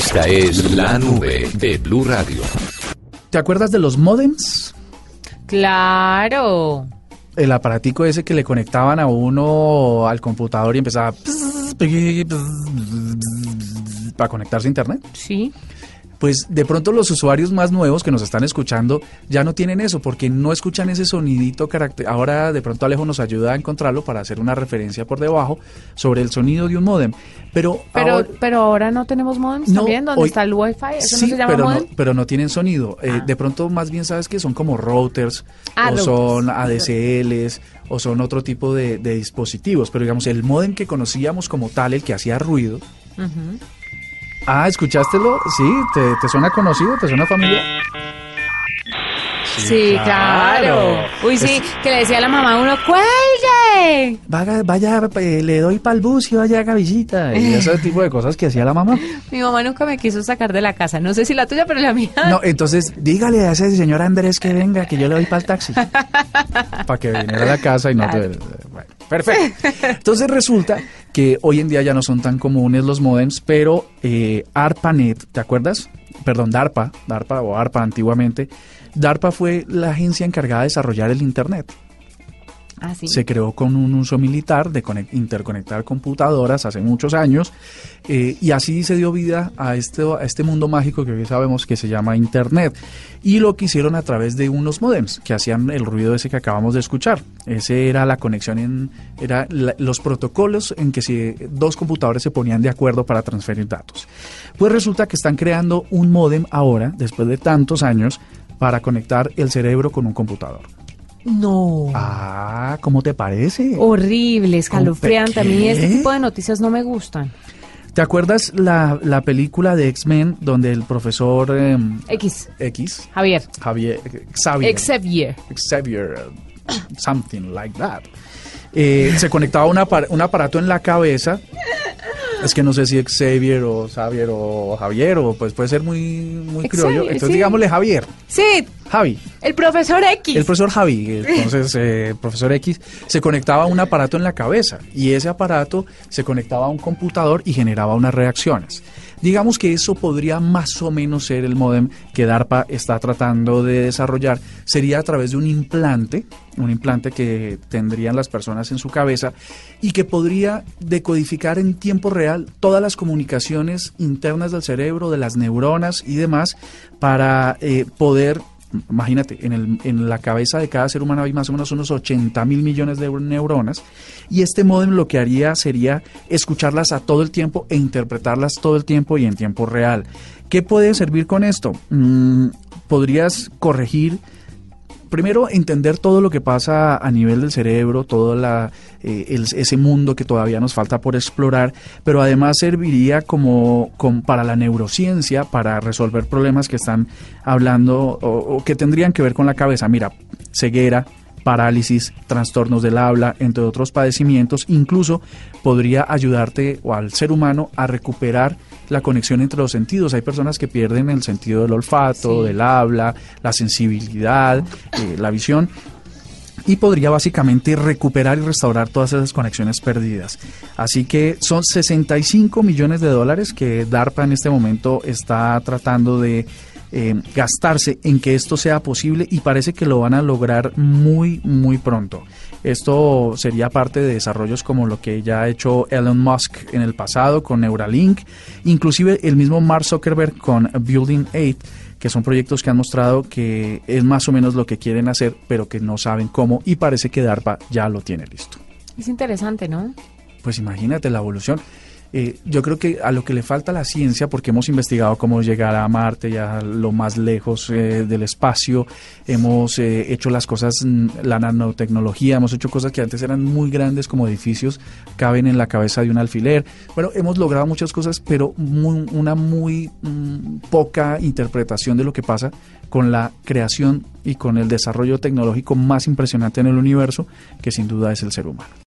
Esta es la nube de Blue Radio. ¿Te acuerdas de los modems? Claro. El aparatico ese que le conectaban a uno al computador y empezaba para conectarse a internet. Sí pues de pronto los usuarios más nuevos que nos están escuchando ya no tienen eso porque no escuchan ese sonidito carácter. Ahora de pronto Alejo nos ayuda a encontrarlo para hacer una referencia por debajo sobre el sonido de un modem. Pero, pero, ahora, pero ahora no tenemos modems también, donde está el wifi, eso sí, no se llama pero modem? No, pero no tienen sonido. Eh, Ah. de pronto más bien sabes que son como routers Ah, o routers. son ADSLs o son otro tipo de, de dispositivos. Pero digamos, el modem que conocíamos como tal, el que hacía ruido. Ah, ¿escuchástelo? Sí, ¿te, te suena conocido? ¿Te suena familiar? Sí, claro. Uy, sí, que le decía a la mamá a uno, ¡cuelgue! Vaya, vaya eh, le doy pa'l bus y vaya haga visita. Y ese tipo de cosas que hacía la mamá. Mi mamá nunca me quiso sacar de la casa. No sé si la tuya, pero la mía. No, entonces dígale a ese señor Andrés que venga, que yo le doy para el taxi. Para que viniera a la casa y no te... Bueno, perfecto. Entonces resulta que hoy en día ya no son tan comunes los modems, pero eh, ARPANET, ¿te acuerdas? Perdón, DARPA, DARPA o ARPA antiguamente. DARPA fue la agencia encargada de desarrollar el Internet. Ah, se creó con un uso militar de conec- interconectar computadoras hace muchos años eh, y así se dio vida a este, a este mundo mágico que hoy sabemos que se llama Internet y lo que hicieron a través de unos modems que hacían el ruido ese que acabamos de escuchar. Ese era la conexión en era la- los protocolos en que si dos computadores se ponían de acuerdo para transferir datos. Pues resulta que están creando un modem ahora, después de tantos años, para conectar el cerebro con un computador. No. Ah, ¿cómo te parece? Horrible, escalofriante. A mí este tipo de noticias no me gustan. ¿Te acuerdas la, la película de X-Men donde el profesor em, X, X, Javier. Javier, Xavier, Xavier. Xavier, uh, something like that, eh, se conectaba una apar- un aparato en la cabeza? Es que no sé si Xavier o Xavier o Javier o pues puede ser muy muy criollo. Entonces sí. digámosle Javier, Sí, Javi. El profesor X. El profesor Javi, entonces eh, profesor X, se conectaba a un aparato en la cabeza y ese aparato se conectaba a un computador y generaba unas reacciones. Digamos que eso podría más o menos ser el modem que DARPA está tratando de desarrollar. Sería a través de un implante, un implante que tendrían las personas en su cabeza y que podría decodificar en tiempo real todas las comunicaciones internas del cerebro, de las neuronas y demás, para eh, poder imagínate, en, el- en la cabeza de cada ser humano hay más o menos unos 80 mil millones de neuronas y este modem lo que haría sería escucharlas a todo el tiempo e interpretarlas todo el tiempo y en tiempo real. ¿Qué puede servir con esto? Mm, podrías corregir primero entender todo lo que pasa a nivel del cerebro, todo la, eh, el- ese mundo que todavía nos falta por explorar, pero además serviría como, com- para la neurociencia, para resolver problemas que están hablando o, o que tendrían que ver con la cabeza. Mira, ceguera, parálisis, trastornos del habla, entre otros padecimientos, incluso podría ayudarte o al ser humano a recuperar la conexión entre los sentidos. Hay personas que pierden el sentido del olfato, Sí. del habla, la sensibilidad, eh, la visión y podría básicamente recuperar y restaurar todas esas conexiones perdidas. Así que son 65 millones de dólares que DARPA en este momento está tratando de eh, gastarse en que esto sea posible y parece que lo van a lograr muy, muy pronto. Esto sería parte de desarrollos como lo que ya ha hecho Elon Musk en el pasado con Neuralink, inclusive el mismo Mark Zuckerberg con Building 8 que son proyectos que han mostrado que es más o menos lo que quieren hacer, pero que no saben cómo y parece que DARPA ya lo tiene listo. Es interesante, ¿no? Pues imagínate la evolución. Eh, yo creo que a lo que le falta la ciencia, porque hemos investigado cómo llegar a Marte y a lo más lejos eh, del espacio, hemos eh, hecho las cosas, mm, la nanotecnología, hemos hecho cosas que antes eran muy grandes como edificios, caben en la cabeza de un alfiler. Bueno, hemos logrado muchas cosas, pero una muy mm, poca interpretación de lo que pasa con la creación y con el desarrollo tecnológico más impresionante en el universo, que sin duda es el ser humano.